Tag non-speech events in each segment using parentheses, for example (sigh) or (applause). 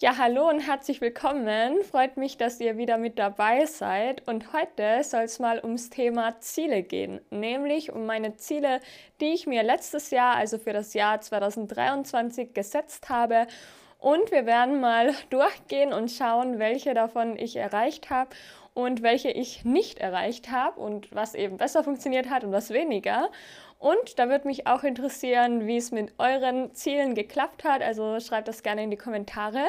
Ja, hallo und herzlich willkommen. Freut mich, dass ihr wieder mit dabei seid. Und heute soll es mal ums Thema Ziele gehen, nämlich um meine Ziele, die ich mir letztes Jahr, also für das Jahr 2023, gesetzt habe. Und wir werden mal (laughs) durchgehen und schauen, welche davon ich erreicht habe und welche ich nicht erreicht habe und was eben besser funktioniert hat und was weniger. Und da würde mich auch interessieren, wie es mit euren Zielen geklappt hat. Also schreibt das gerne in die Kommentare.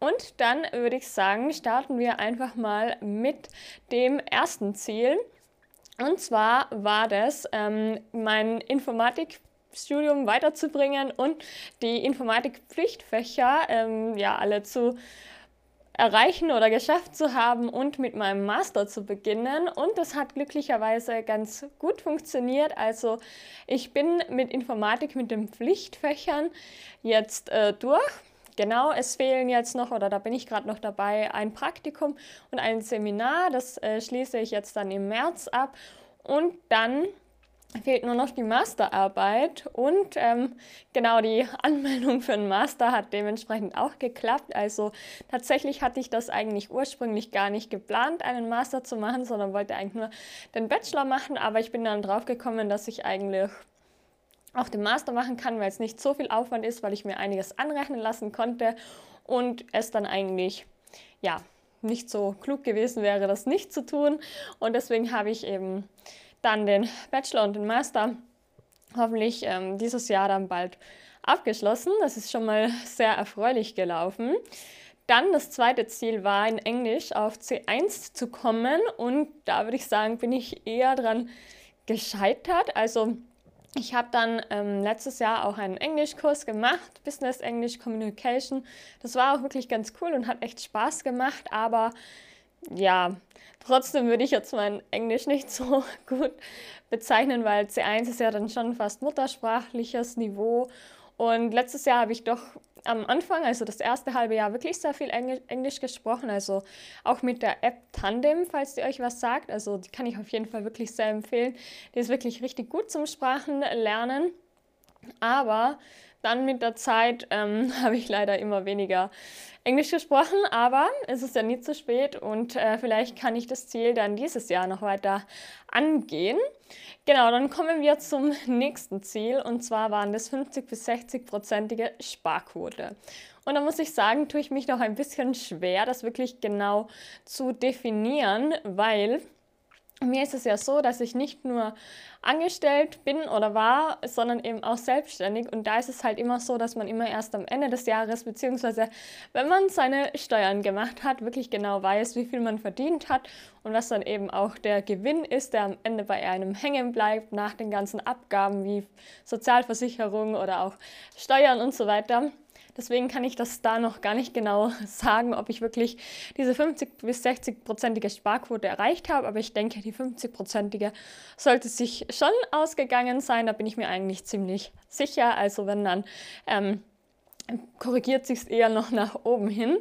Und dann würde ich sagen, starten wir einfach mal mit dem ersten Ziel. Und zwar war das, ähm, mein Informatikstudium weiterzubringen und die Informatikpflichtfächer ähm, ja alle zu erreichen oder geschafft zu haben und mit meinem Master zu beginnen. Und das hat glücklicherweise ganz gut funktioniert. Also ich bin mit Informatik, mit den Pflichtfächern jetzt äh, durch. Genau, es fehlen jetzt noch, oder da bin ich gerade noch dabei, ein Praktikum und ein Seminar. Das äh, schließe ich jetzt dann im März ab. Und dann fehlt nur noch die Masterarbeit und ähm, genau die (laughs) Anmeldung für einen Master hat dementsprechend auch geklappt. Also tatsächlich hatte ich das eigentlich ursprünglich gar nicht geplant, einen Master zu machen, sondern wollte eigentlich nur den Bachelor machen, aber ich bin dann drauf gekommen, dass ich eigentlich auch den Master machen kann, weil es nicht so viel Aufwand ist, weil ich mir einiges anrechnen lassen konnte und es dann eigentlich ja nicht so klug gewesen wäre, das nicht zu tun und deswegen habe ich eben dann den Bachelor und den Master hoffentlich ähm, dieses Jahr dann bald abgeschlossen. Das ist schon mal sehr erfreulich gelaufen. Dann das zweite Ziel war in Englisch auf C1 zu kommen und da würde ich sagen, bin ich eher dran gescheitert. Also ich habe dann ähm, letztes Jahr auch einen Englischkurs gemacht, Business English Communication. Das war auch wirklich ganz cool und hat echt Spaß gemacht, aber ja, trotzdem würde ich jetzt mein Englisch nicht so (laughs) gut bezeichnen, weil C1 ist ja dann schon fast muttersprachliches Niveau. Und letztes Jahr habe ich doch am Anfang, also das erste halbe Jahr, wirklich sehr viel Englisch gesprochen. Also auch mit der App Tandem, falls die euch was sagt. Also die kann ich auf jeden Fall wirklich sehr empfehlen. Die ist wirklich richtig gut zum Sprachenlernen. Aber dann mit der Zeit ähm, (laughs) habe ich leider immer weniger Englisch gesprochen, aber es ist ja nie zu spät und äh, vielleicht kann ich das Ziel dann dieses Jahr noch weiter angehen. Genau, dann kommen wir zum nächsten Ziel und zwar waren das 50 bis 60 prozentige Sparquote. Und da muss ich sagen, tue ich mich noch ein bisschen schwer, das wirklich genau zu definieren, weil mir ist es ja so, dass ich nicht nur angestellt bin oder war, sondern eben auch selbstständig. Und da ist es halt immer so, dass man immer erst am Ende des Jahres, beziehungsweise wenn man seine Steuern gemacht hat, wirklich genau weiß, wie viel man verdient hat und was dann eben auch der Gewinn ist, der am Ende bei einem hängen bleibt nach den ganzen Abgaben wie Sozialversicherung oder auch Steuern und so weiter. Deswegen kann ich das da noch gar nicht genau (laughs) sagen, ob ich wirklich diese 50 bis 60 prozentige Sparquote erreicht habe. Aber ich denke, die 50 prozentige sollte sich schon ausgegangen sein. Da bin ich mir eigentlich ziemlich sicher. Also wenn dann ähm, korrigiert sich es eher noch nach oben hin.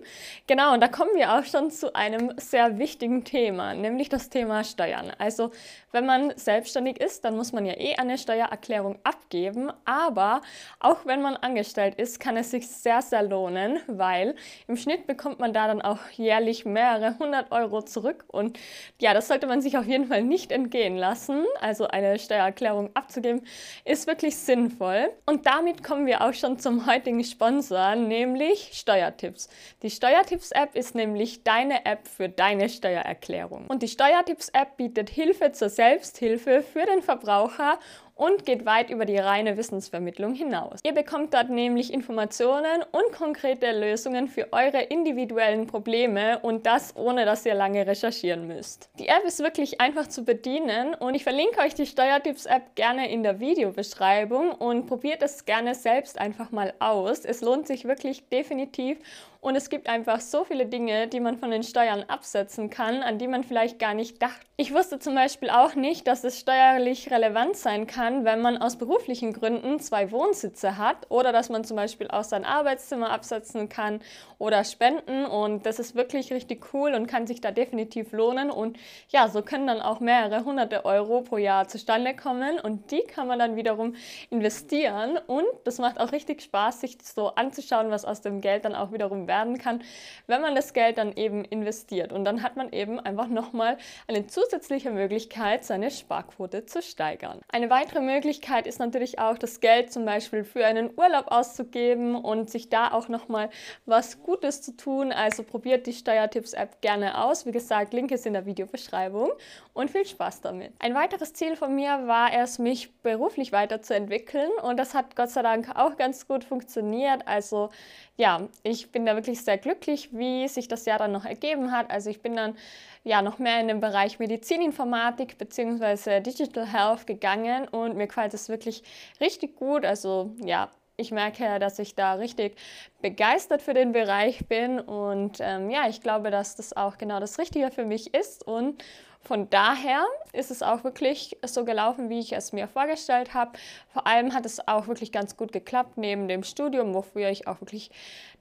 Genau, und da kommen wir auch schon zu einem sehr wichtigen Thema, nämlich das Thema Steuern. Also wenn man selbstständig ist, dann muss man ja eh eine Steuererklärung abgeben, aber auch wenn man angestellt ist, kann es sich sehr, sehr lohnen, weil im Schnitt bekommt man da dann auch jährlich mehrere hundert Euro zurück und ja, das sollte man sich auf jeden Fall nicht entgehen lassen. Also eine Steuererklärung abzugeben ist wirklich sinnvoll. Und damit kommen wir auch schon zum heutigen Sponsor Sponsor, nämlich Steuertipps. Die Steuertipps-App ist nämlich deine App für deine Steuererklärung. Und die Steuertipps-App bietet Hilfe zur Selbsthilfe für den Verbraucher und geht weit über die reine Wissensvermittlung hinaus. Ihr bekommt dort nämlich Informationen und konkrete Lösungen für eure individuellen Probleme und das ohne, dass ihr lange recherchieren müsst. Die App ist wirklich einfach zu bedienen und ich verlinke euch die Steuertipps-App gerne in der Videobeschreibung und probiert es gerne selbst einfach mal aus. Es lohnt sich wirklich definitiv und es gibt einfach so viele Dinge, die man von den Steuern absetzen kann, an die man vielleicht gar nicht dachte. Ich wusste zum Beispiel auch nicht, dass es steuerlich relevant sein kann, wenn man aus beruflichen Gründen zwei Wohnsitze hat oder dass man zum Beispiel auch sein Arbeitszimmer absetzen kann oder spenden. Und das ist wirklich richtig cool und kann sich da definitiv lohnen. Und ja, so können dann auch mehrere hunderte Euro pro Jahr zustande kommen und die kann man dann wiederum investieren. Und das macht auch richtig Spaß, sich so anzuschauen, was aus dem Geld dann auch wiederum werden kann, wenn man das Geld dann eben investiert. Und dann hat man eben einfach nochmal eine zusätzliche Möglichkeit, seine Sparquote zu steigern. Eine weitere Möglichkeit ist natürlich auch, das Geld zum Beispiel für einen Urlaub auszugeben und sich da auch nochmal was Gutes zu tun. Also probiert die Steuertipps-App gerne aus. Wie gesagt, Link ist in der Videobeschreibung und viel Spaß damit. Ein weiteres Ziel von mir war es, mich beruflich weiterzuentwickeln und das hat Gott sei Dank auch ganz gut funktioniert. Also ja, ich bin da wirklich sehr glücklich, wie sich das Jahr dann noch ergeben hat. Also ich bin dann ja noch mehr in den Bereich Medizininformatik bzw. Digital Health gegangen und mir gefällt es wirklich richtig gut. Also ja, ich merke, dass ich da richtig begeistert für den Bereich bin und ähm, ja, ich glaube, dass das auch genau das Richtige für mich ist und von daher ist es auch wirklich so gelaufen, wie ich es mir vorgestellt habe. Vor allem hat es auch wirklich ganz gut geklappt neben dem Studium, wofür ich auch wirklich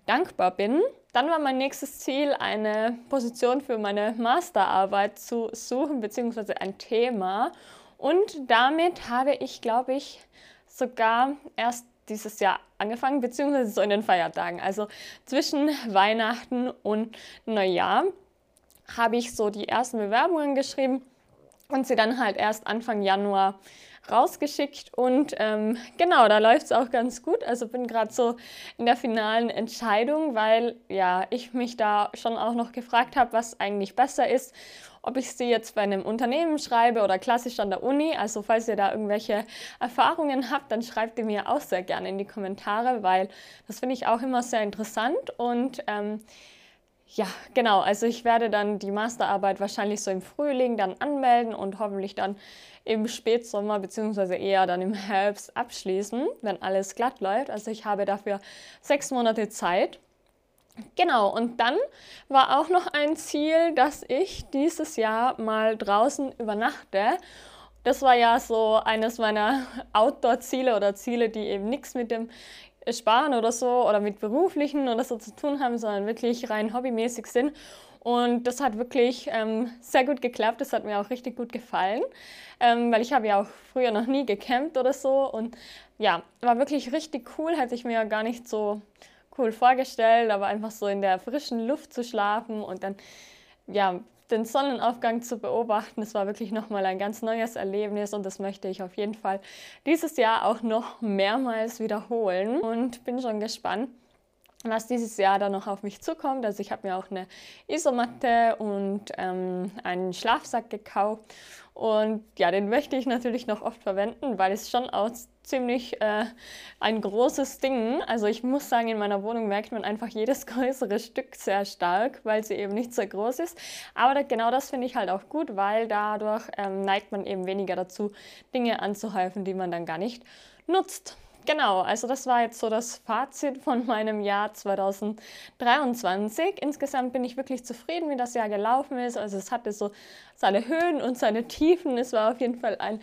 dankbar bin. Dann war mein nächstes Ziel, eine Position für meine Masterarbeit zu suchen, beziehungsweise ein Thema. Und damit habe ich, glaube ich, sogar erst dieses Jahr angefangen, beziehungsweise so in den Feiertagen. Also zwischen Weihnachten und Neujahr habe ich so die ersten Bewerbungen geschrieben und sie dann halt erst Anfang Januar rausgeschickt und ähm, genau, da läuft es auch ganz gut. Also bin gerade so in der finalen Entscheidung, weil ja, ich mich da schon auch noch gefragt habe, was eigentlich besser ist, ob ich sie jetzt bei einem Unternehmen schreibe oder klassisch an der Uni. Also falls ihr da irgendwelche Erfahrungen habt, dann schreibt ihr mir auch sehr gerne in die Kommentare, weil das finde ich auch immer sehr interessant und ähm, ja, genau. Also ich werde dann die Masterarbeit wahrscheinlich so im Frühling dann anmelden und hoffentlich dann im Spätsommer bzw. eher dann im Herbst abschließen, wenn alles glatt läuft. Also ich habe dafür sechs Monate Zeit. Genau, und dann war auch noch ein Ziel, dass ich dieses Jahr mal draußen übernachte. Das war ja so eines meiner Outdoor-Ziele oder Ziele, die eben nichts mit dem Sparen oder so oder mit beruflichen oder so zu tun haben, sondern wirklich rein hobbymäßig sind. Und das hat wirklich ähm, sehr gut geklappt. Das hat mir auch richtig gut gefallen, ähm, weil ich habe ja auch früher noch nie gecampt oder so. Und ja, war wirklich richtig cool. Hätte ich mir ja gar nicht so cool vorgestellt, aber einfach so in der frischen Luft zu schlafen und dann ja den Sonnenaufgang zu beobachten. Das war wirklich nochmal ein ganz neues Erlebnis und das möchte ich auf jeden Fall dieses Jahr auch noch mehrmals wiederholen und bin schon gespannt, was dieses Jahr dann noch auf mich zukommt. Also ich habe mir auch eine Isomatte und ähm, einen Schlafsack gekauft und ja, den möchte ich natürlich noch oft verwenden, weil es schon auch ziemlich äh, ein großes Ding. Also ich muss sagen, in meiner Wohnung merkt man einfach jedes (laughs) größere Stück sehr stark, weil sie eben nicht so groß ist. Aber da, genau das finde ich halt auch gut, weil dadurch ähm, neigt man eben weniger dazu, Dinge anzuhäufen, die man dann gar nicht nutzt. Genau, also das war jetzt so das Fazit von meinem Jahr 2023. Insgesamt bin ich wirklich zufrieden, wie das Jahr gelaufen ist. Also es hatte so seine Höhen und seine Tiefen. Es war auf jeden Fall ein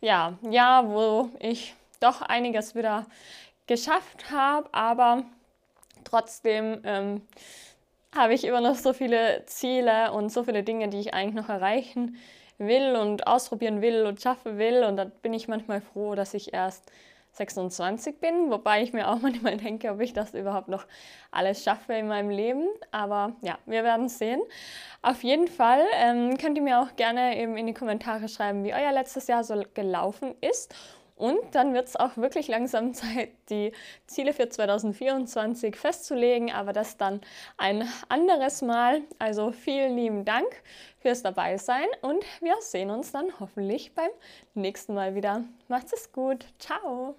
ja, Jahr, wo ich doch einiges wieder geschafft habe, aber trotzdem ähm, habe ich immer noch so viele Ziele und so viele Dinge, die ich eigentlich noch erreichen will und ausprobieren will und schaffen will. Und da bin ich manchmal froh, dass ich erst 26 bin, wobei ich mir auch (laughs) manchmal denke, ob ich das überhaupt noch alles schaffe in meinem Leben. Aber ja, wir werden sehen. Auf jeden Fall ähm, könnt ihr mir auch gerne eben in die Kommentare schreiben, wie euer letztes Jahr so gelaufen ist. Und dann wird es auch wirklich langsam (laughs) Zeit, die Ziele für 2024 festzulegen, aber das dann ein anderes Mal. Also vielen lieben Dank fürs Dabeisein und wir sehen uns dann hoffentlich beim nächsten Mal wieder. Macht's es gut. Ciao.